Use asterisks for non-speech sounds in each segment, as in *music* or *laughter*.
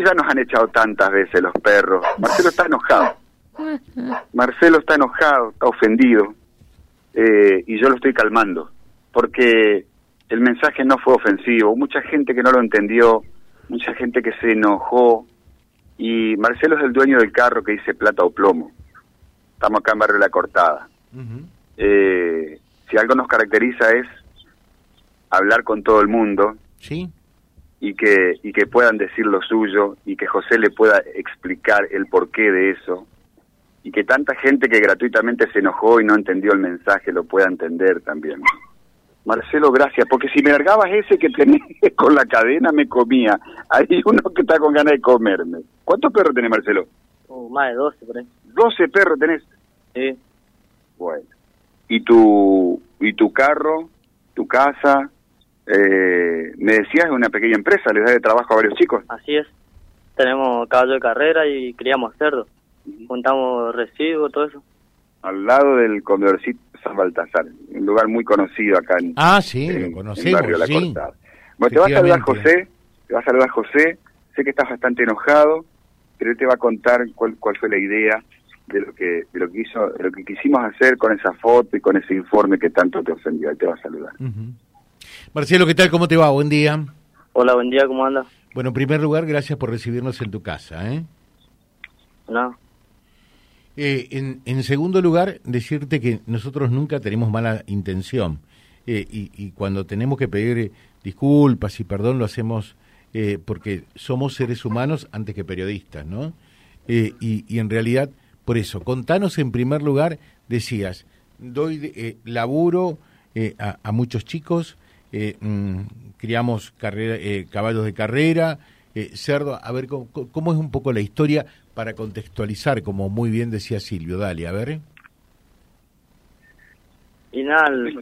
Y ya nos han echado tantas veces los perros. Marcelo está enojado. *laughs* Marcelo está enojado, está ofendido. Eh, y yo lo estoy calmando. Porque el mensaje no fue ofensivo. Mucha gente que no lo entendió, mucha gente que se enojó. Y Marcelo es el dueño del carro que dice plata o plomo. Estamos acá en Barrio La Cortada. eh, si algo nos caracteriza es hablar con todo el mundo Sí. Y que y que puedan decir lo suyo y que José le pueda explicar el porqué de eso y que tanta gente que gratuitamente se enojó y no entendió el mensaje lo pueda entender también. Marcelo, gracias, porque si me largabas ese que tenés *laughs* con la cadena me comía. Hay uno que está con ganas de comerme. ¿Cuántos perros tenés, Marcelo? Uh, más de 12 por ahí. 12 perros tenés. Sí. Bueno. ¿Y tu, y tu carro, tu casa? Eh, me decías es una pequeña empresa, les da de trabajo a varios chicos. Así es. Tenemos caballo de carrera y criamos cerdos. Juntamos residuos, todo eso. Al lado del comedorcito San Baltasar, un lugar muy conocido acá en, Ah, sí, en- lo en conocemos, Barrio La sí. Cortada. Bueno, te va a saludar. José, te va a saludar José, sé que estás bastante enojado, pero él te va a contar cuál, cuál fue la idea de lo que de lo que hizo, de lo que quisimos hacer con esa foto y con ese informe que tanto te ofendió. Él te va a saludar. Marcelo, ¿qué tal? ¿Cómo te va? Buen día. Hola, buen día, ¿cómo anda? Bueno, en primer lugar, gracias por recibirnos en tu casa. ¿eh? No. Eh, en, en segundo lugar, decirte que nosotros nunca tenemos mala intención. Eh, y, y cuando tenemos que pedir disculpas y perdón, lo hacemos eh, porque somos seres humanos antes que periodistas, ¿no? Y, y en realidad, por eso, contanos en primer lugar, decías, doy laburo a, a muchos chicos, eh, mm, criamos carrera, eh, caballos de carrera, eh, cerdo, a ver cómo, cómo es un poco la historia para contextualizar, como muy bien decía Silvio, dale, a ver. Y nada, el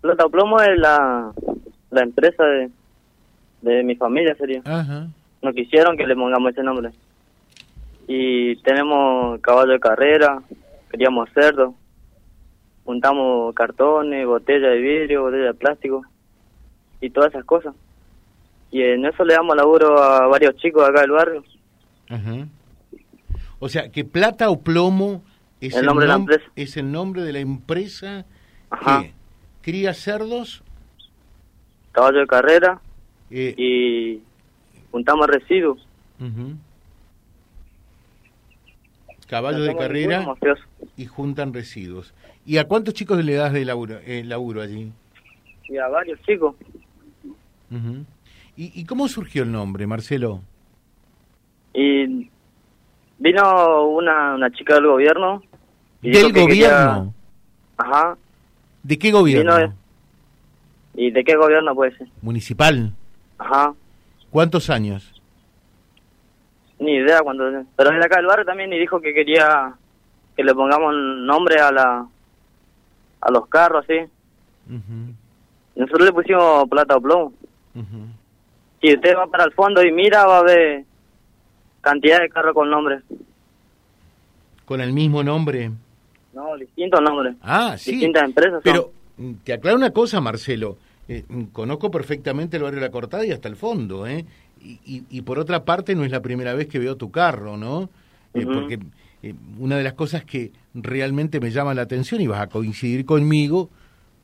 Plata o Plomo es la, la empresa de, de mi familia, sería. Ajá. No quisieron que le pongamos ese nombre. Y tenemos caballo de carrera, criamos cerdos, juntamos cartones, botella de vidrio, botella de plástico y todas esas cosas. Y en eso le damos laburo a varios chicos acá del barrio. Ajá. O sea, que plata o plomo es El nombre de la empresa. es el nombre de la empresa Ajá. que cría cerdos Caballo de carrera eh, y juntamos residuos. ujú. Caballo de carrera y juntan residuos. ¿Y a cuántos chicos le das de laburo, eh, laburo allí? Y a varios chicos. ¿Y, ¿Y cómo surgió el nombre, Marcelo? Y vino una, una chica del gobierno. y ¿Del quería- gobierno? Ajá. ¿De qué gobierno? Vino- ¿Y de qué gobierno puede ser? Municipal. Ajá. ¿Cuántos años? Ni idea cuando... Pero es de acá del barrio también y dijo que quería que le pongamos nombre a la a los carros, así. Ujú, Nosotros le pusimos plata o plomo. Si usted va para el fondo y mira, va a ver cantidad de carros con nombre. ¿Con el mismo nombre? No, distintos nombres. Ah, sí. Distintas empresas. Pero mm, te aclaro una cosa, Marcelo. Eh, mm, conozco perfectamente el barrio de La Cortada y hasta el fondo, ¿eh? Y, y- y por otra parte, no es la primera vez que veo tu carro, ¿no? Eh. Porque eh, una de las cosas que realmente me llama la atención, y vas a coincidir conmigo,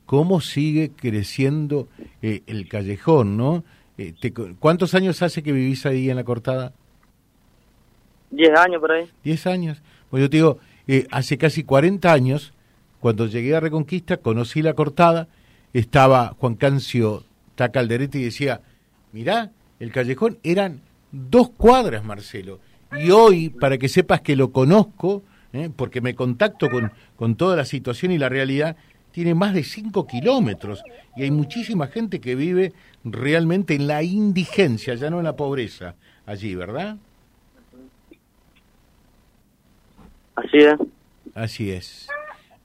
cómo sigue creciendo eh, el callejón, ¿no? Te ¿Cuántos años hace que vivís ahí en La Cortada? 10 años por ahí. 10 años. Pues yo te digo, hace casi 40 años, cuando llegué a Reconquista, conocí la cortada, estaba Juan Cancio Tacalderete y decía, mirá, el callejón eran dos cuadras, Marcelo. Y hoy, para que sepas que lo conozco, ¿eh? porque me contacto con, con toda la situación y la realidad, tiene más de 5 kilómetros. Y hay muchísima gente que vive realmente en la indigencia, ya no en la pobreza, allí, ¿verdad? Así es. Así es.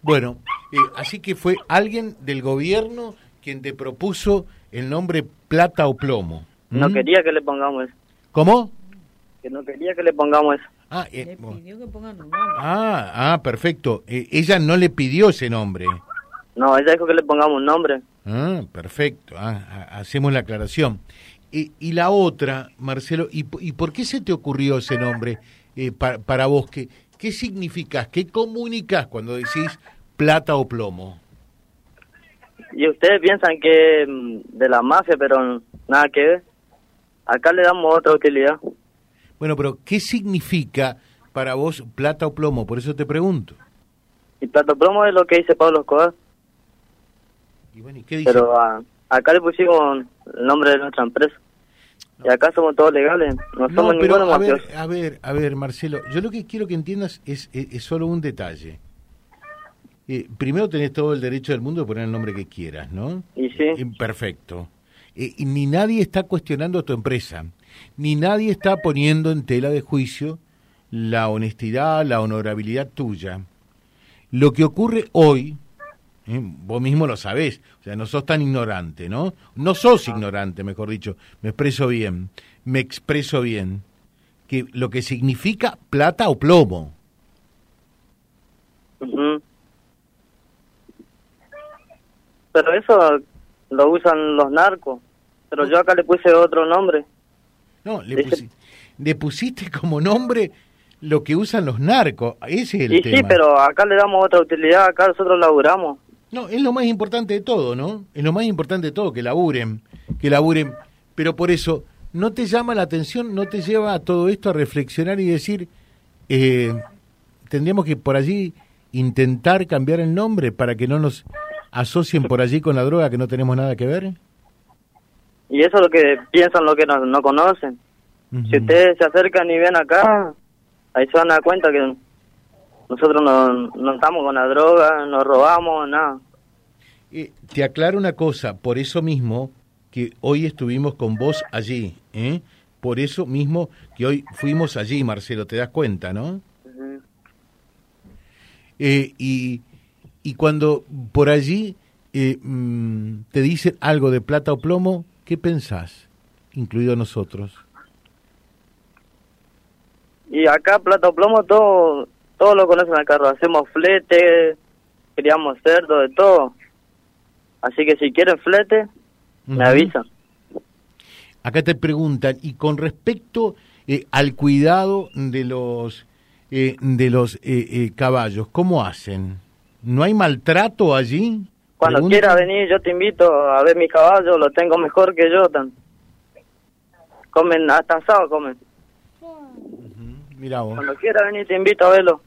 Bueno, eh, así que fue alguien del gobierno quien te propuso el nombre plata o plomo. No ¿Mm? quería que le pongamos eso. ¿Cómo? Que no quería que le pongamos eso. Ah, Le eh, bueno. pidió que pongan un nombre. ah, ah, perfecto. Eh, ella no le pidió ese nombre. No, ella dijo que le pongamos un nombre. Ah, perfecto. Ah, ha- hacemos la aclaración. Y, y la otra, Marcelo, ¿y, y por qué se te ocurrió ese nombre eh, para, para vos? ¿Qué, ¿Qué significás? ¿Qué comunicas cuando decís plata o plomo? Y ustedes piensan que mm, de la mafia, pero nada que ver. Acá le damos otra utilidad. Bueno, pero ¿qué significa para vos plata o plomo? Por eso te pregunto. Y Plato Plomo es lo que dice Pablo Escobar. Y bueno, ¿y qué dice? Pero ah, acá le pusimos el nombre de nuestra empresa. Y acá somos todos legales. No No, somos pero ninguno a ver, a ver, a ver, Marcelo, yo lo que quiero que entiendas es, es, es solo un detalle. Eh, primero tenés todo el derecho del mundo de poner el nombre que quieras, ¿no? Y sí. Eh, Perfecto. Eh, ni nadie está cuestionando tu empresa, ni nadie está poniendo en tela de juicio la honestidad, la honorabilidad tuya. Lo que ocurre hoy, eh, vos mismo lo sabés, o sea, no sos tan ignorante, ¿no? No sos ignorante, mejor dicho, me expreso bien, me expreso bien, que lo que significa plata o plomo. Pero eso lo usan los narcos. Pero yo acá le puse otro nombre. No, le, pusi- le pusiste como nombre lo que usan los narcos, ese es el Y tema. sí, pero acá le damos otra utilidad. Acá nosotros laburamos. No, es lo más importante de todo, ¿no? Es lo más importante de todo, que laburen, que laburen. Pero por eso, ¿no te llama la atención, no te lleva a todo esto a reflexionar y decir, eh, tendríamos que por allí intentar cambiar el nombre para que no nos asocien por allí con la droga que no tenemos nada que ver? Y eso es lo que piensan los que no, no conocen. Si ustedes se acercan y ven acá, ahí se van a dar cuenta que nosotros no, no estamos con la droga, no robamos, nada. Eh, te aclaro una cosa, por eso mismo que hoy estuvimos con vos allí, ¿eh? Por eso mismo que hoy fuimos allí, Marcelo, te das cuenta, ¿no? Eh, y, y cuando por allí eh, mm, te dicen algo de plata o plomo, ¿qué pensás? Incluido nosotros. Y acá, Plata o Plomo, todo, todo lo conocen al carro. Hacemos flete, criamos cerdo, de todo. Así que si quieren flete, me avisan. Acá te preguntan, y con respecto eh, al cuidado de los, eh, de los eh, eh, caballos, ¿cómo hacen? ¿No hay maltrato allí? Cuando quiera venir, yo te invito a ver mi caballo, lo tengo mejor que yo. Tan. Comen, hasta asado comen. Vos. Cuando quiera venir, te invito a verlo.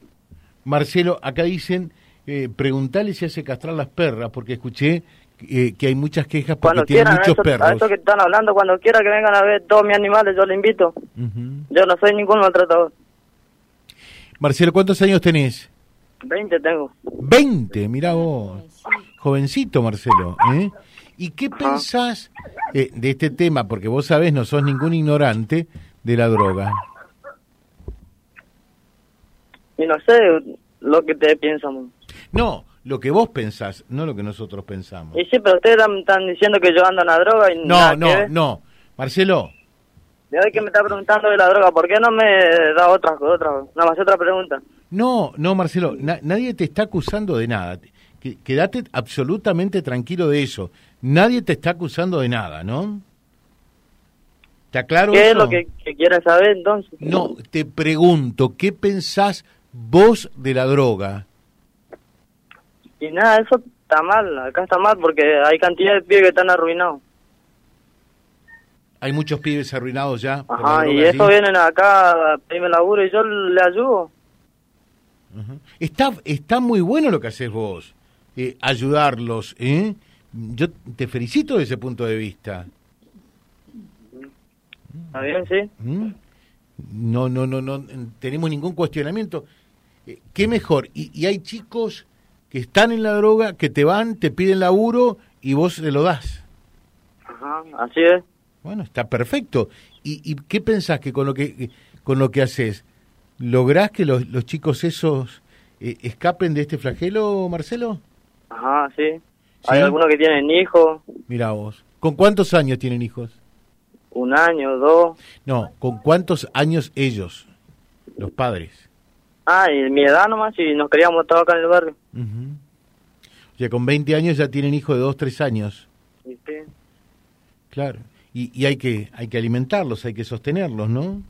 Marcelo, acá dicen, eh, preguntale si hace castrar las perras, porque escuché eh, que hay muchas quejas porque Cuando tiene quieran, a muchos eso, a perros. eso que están hablando, cuando quiera que vengan a ver todos mis animales, yo les invito. Yo no soy ningún maltratador. Marcelo, ¿cuántos años tenés? 20 tengo. 20, mirá vos. Jovencito, Marcelo. ¿eh? ¿Y qué pensás eh, de este tema? Porque vos sabés, no sos ningún ignorante de la droga. Y no sé lo que ustedes piensan. No, lo que vos pensás, no lo que nosotros pensamos. Y sí, pero ustedes están, diciendo que yo ando en la droga y No, no, no. Marcelo, De hoy que me está preguntando de la droga, ¿por qué no me da otra, otra, nada más otra pregunta? No, no, Marcelo, na- nadie te está acusando de nada. Quédate absolutamente tranquilo de eso. Nadie te está acusando de nada, ¿no? ¿Te aclaro ¿Qué es lo que, que quieren saber entonces? No, te pregunto, ¿qué pensás vos de la droga? Y nada, eso está mal, acá está mal porque hay cantidad de pibes que están arruinados. Hay muchos pibes arruinados ya. Ajá, y eso vienen acá a pedirme laburo y yo le ayudo. Está, está muy bueno lo que haces vos, eh, ayudarlos. ¿eh? Yo te felicito desde ese punto de vista. ¿Está bien, sí? ¿Mm? No, no, no, no tenemos ningún cuestionamiento. Eh, ¿Qué mejor? Y, y hay chicos que están en la droga, que te van, te piden laburo y vos se lo das. Ajá, así es. Bueno, está perfecto. ¿Y, y qué pensás que con lo que con lo que haces lográs que los, los chicos esos eh, escapen de este flagelo, Marcelo? Ajá, sí. ¿Sí? Hay algunos que tienen hijos, Mira vos. ¿Con cuántos años tienen hijos? un año, dos. No, ¿con cuántos años ellos, los padres? Ah, y mi edad nomás, y nos queríamos todos acá en el barrio. Ujú. O sea, con 20 años ya tienen hijos de 2, 3 años. Y sí. Claro. y, hay que hay que alimentarlos, hay que sostenerlos, ¿no?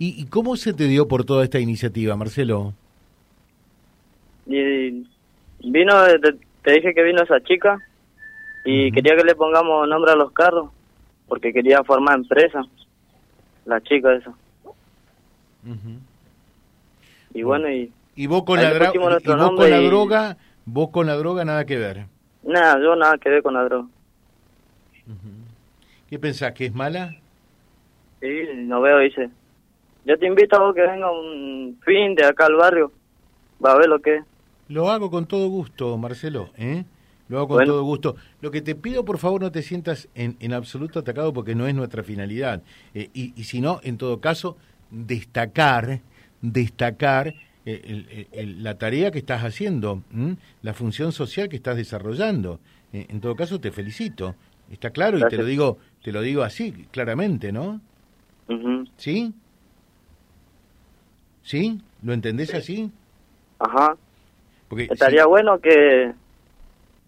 ¿Y, cómo se te dio por toda esta iniciativa, Marcelo? Y vino, te, dije que vino esa chica y quería que le pongamos nombre a los carros porque quería formar empresa, la chica esa. Y bueno, y... ¿Y vos con, la, y vos con la droga, vos con la droga nada que ver? Nada, yo nada que ver con la droga. ¿Qué pensás, que es mala? Sí, no veo, dice. Yo te invito a vos que venga un fin de acá al barrio. Va a ver lo que Lo hago con todo gusto, Marcelo, ¿eh? Lo hago con todo gusto. Lo que te pido, por favor, no te sientas en, en absoluto atacado porque no es nuestra finalidad. Eh, y, y si no, en todo caso, destacar, destacar eh, la tarea que estás haciendo, la función social que estás desarrollando. Eh, en todo caso, te felicito. Está claro y te lo digo, te lo digo así, claramente, ¿no? ¿Sí? ¿Sí? ¿Lo entendés así? Ajá. Porque, Estaría bueno que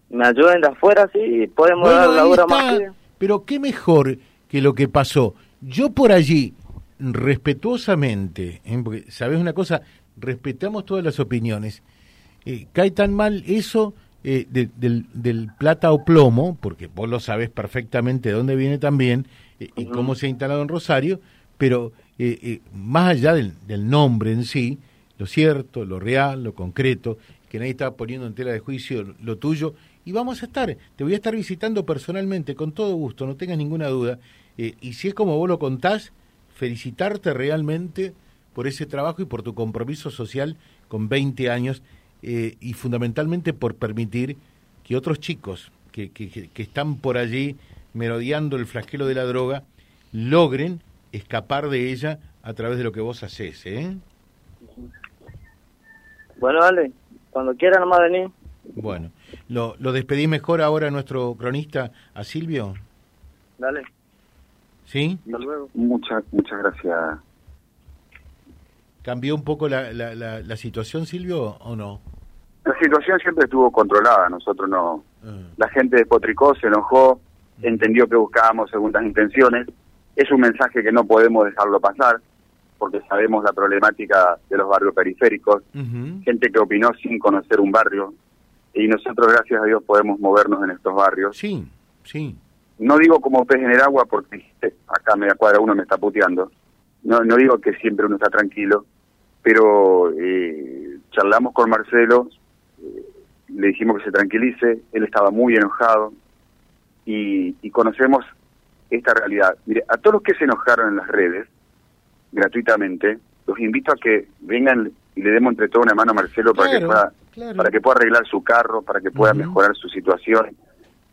me ayuden de afuera, sí, podemos dar la hora más. Pero qué mejor que lo que pasó. Yo por allí, respetuosamente, ¿eh? porque sabes una cosa, respetamos todas las opiniones. Eh, cae tan mal eso eh, del, del, plata o plomo, porque vos lo sabes perfectamente de dónde viene también eh, y cómo se ha instalado en Rosario, pero eh, más allá del, nombre en sí, lo cierto, lo real, lo concreto, que nadie está poniendo en tela de juicio lo tuyo, y vamos a estar, te voy a estar visitando personalmente, con todo gusto, no tengas ninguna duda, y si es como vos lo contás, felicitarte realmente por ese trabajo y por tu compromiso social con 20 años eh, y fundamentalmente por permitir que otros chicos que, que, están por allí merodeando el flagelo de la droga logren escapar de ella a través de lo que vos haces, ¿eh? Bueno, dale, cuando quiera nomás venir. Bueno, ¿lo, lo despedí mejor ahora a nuestro cronista, a Silvio? Dale. ¿Sí? Hasta luego. Muchas, muchas gracias. ¿Cambió un poco la, la, la situación, Silvio, o no? La situación siempre estuvo controlada, nosotros no. Ah. La gente despotricó, se enojó, entendió que buscábamos segundas intenciones. Es un mensaje que no podemos dejarlo pasar, porque sabemos la problemática de los barrios periféricos, gente que opinó sin conocer un barrio, y nosotros, gracias a Dios, podemos movernos en estos barrios. Sí, sí. No digo como pez en el agua, porque acá me cuadra uno me está puteando. No, no digo que siempre uno está tranquilo, pero eh, charlamos con Marcelo le dijimos que se tranquilice, él estaba muy enojado y, conocemos esta realidad. Mire, a todos los que se enojaron en las redes, gratuitamente, los invito a que vengan y le demos entre todo una mano a Marcelo para que pueda para que pueda arreglar su carro, para que pueda mejorar su situación,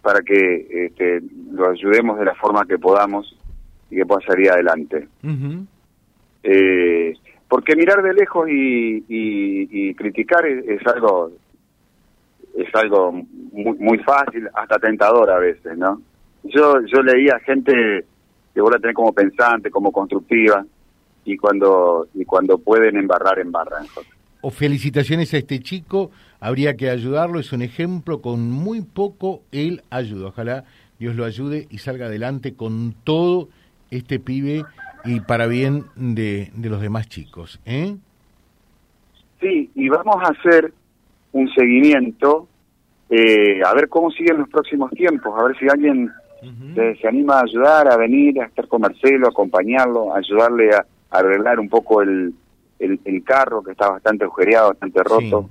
para que este, lo ayudemos de la forma que podamos y que pueda salir adelante. eh, porque mirar de lejos y, y, criticar es, algo es algo muy, muy fácil, hasta tentador a veces, ¿no? Yo yo leía gente que vos la tenés como pensante, como constructiva, y cuando y cuando pueden embarrar, embarran. O felicitaciones a este chico, habría que ayudarlo, es un ejemplo, con muy poco él ayuda. Ojalá Dios lo ayude y salga adelante con todo este pibe y para bien de, de los demás chicos. ¿eh? Sí, y vamos a hacer un seguimiento, eh, a ver cómo siguen los próximos tiempos, a ver si alguien se anima a ayudar, a venir, a estar con Marcelo, a acompañarlo, a ayudarle a, arreglar un poco el, el, carro que está bastante agujereado, bastante roto.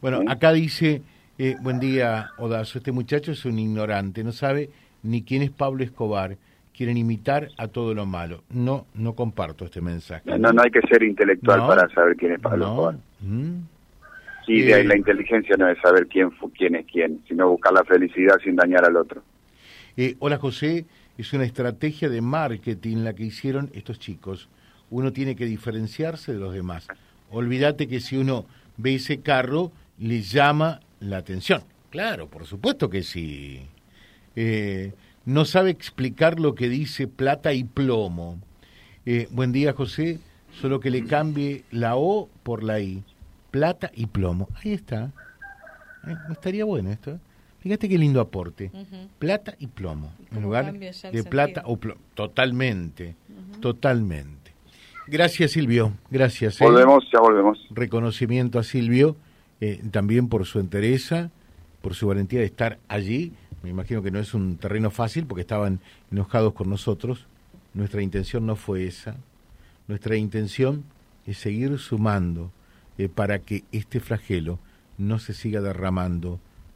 Bueno, acá dice, eh, buen día, Odazo, este muchacho es un ignorante, no sabe ni quién es Pablo Escobar quieren imitar a todo lo malo. No, no comparto este mensaje. No, no, hay que ser intelectual para saber quién es Pablo Escobar. Mm. Sí, de ahí la inteligencia no es saber quién, quién es quién, sino buscar la felicidad sin dañar al otro. Eh, hola José, es una estrategia de marketing la que hicieron estos chicos. Uno tiene que diferenciarse de los demás. Olvídate que si uno ve ese carro, le llama la atención. Claro, por supuesto que sí. Eh, no sabe explicar lo que dice plata y plomo. Eh, buen día, José. Solo que le cambie la O por la I plata y plomo. Ahí está. ¿Eh? Estaría bueno esto. Fíjate qué lindo aporte. Plata y plomo. En lugar de plata o plomo. Totalmente. Totalmente. Gracias, Silvio. Gracias. ¿eh? Volvemos, ya volvemos. Reconocimiento a Silvio, eh, también por su entereza, por su valentía de estar allí. Me imagino que no es un terreno fácil porque estaban enojados con nosotros. Nuestra intención no fue esa. Nuestra intención es seguir sumando eh, para que este flagelo no se siga derramando